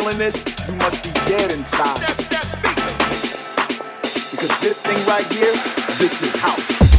feeling this, you must be dead inside. Because this thing right here, this is house.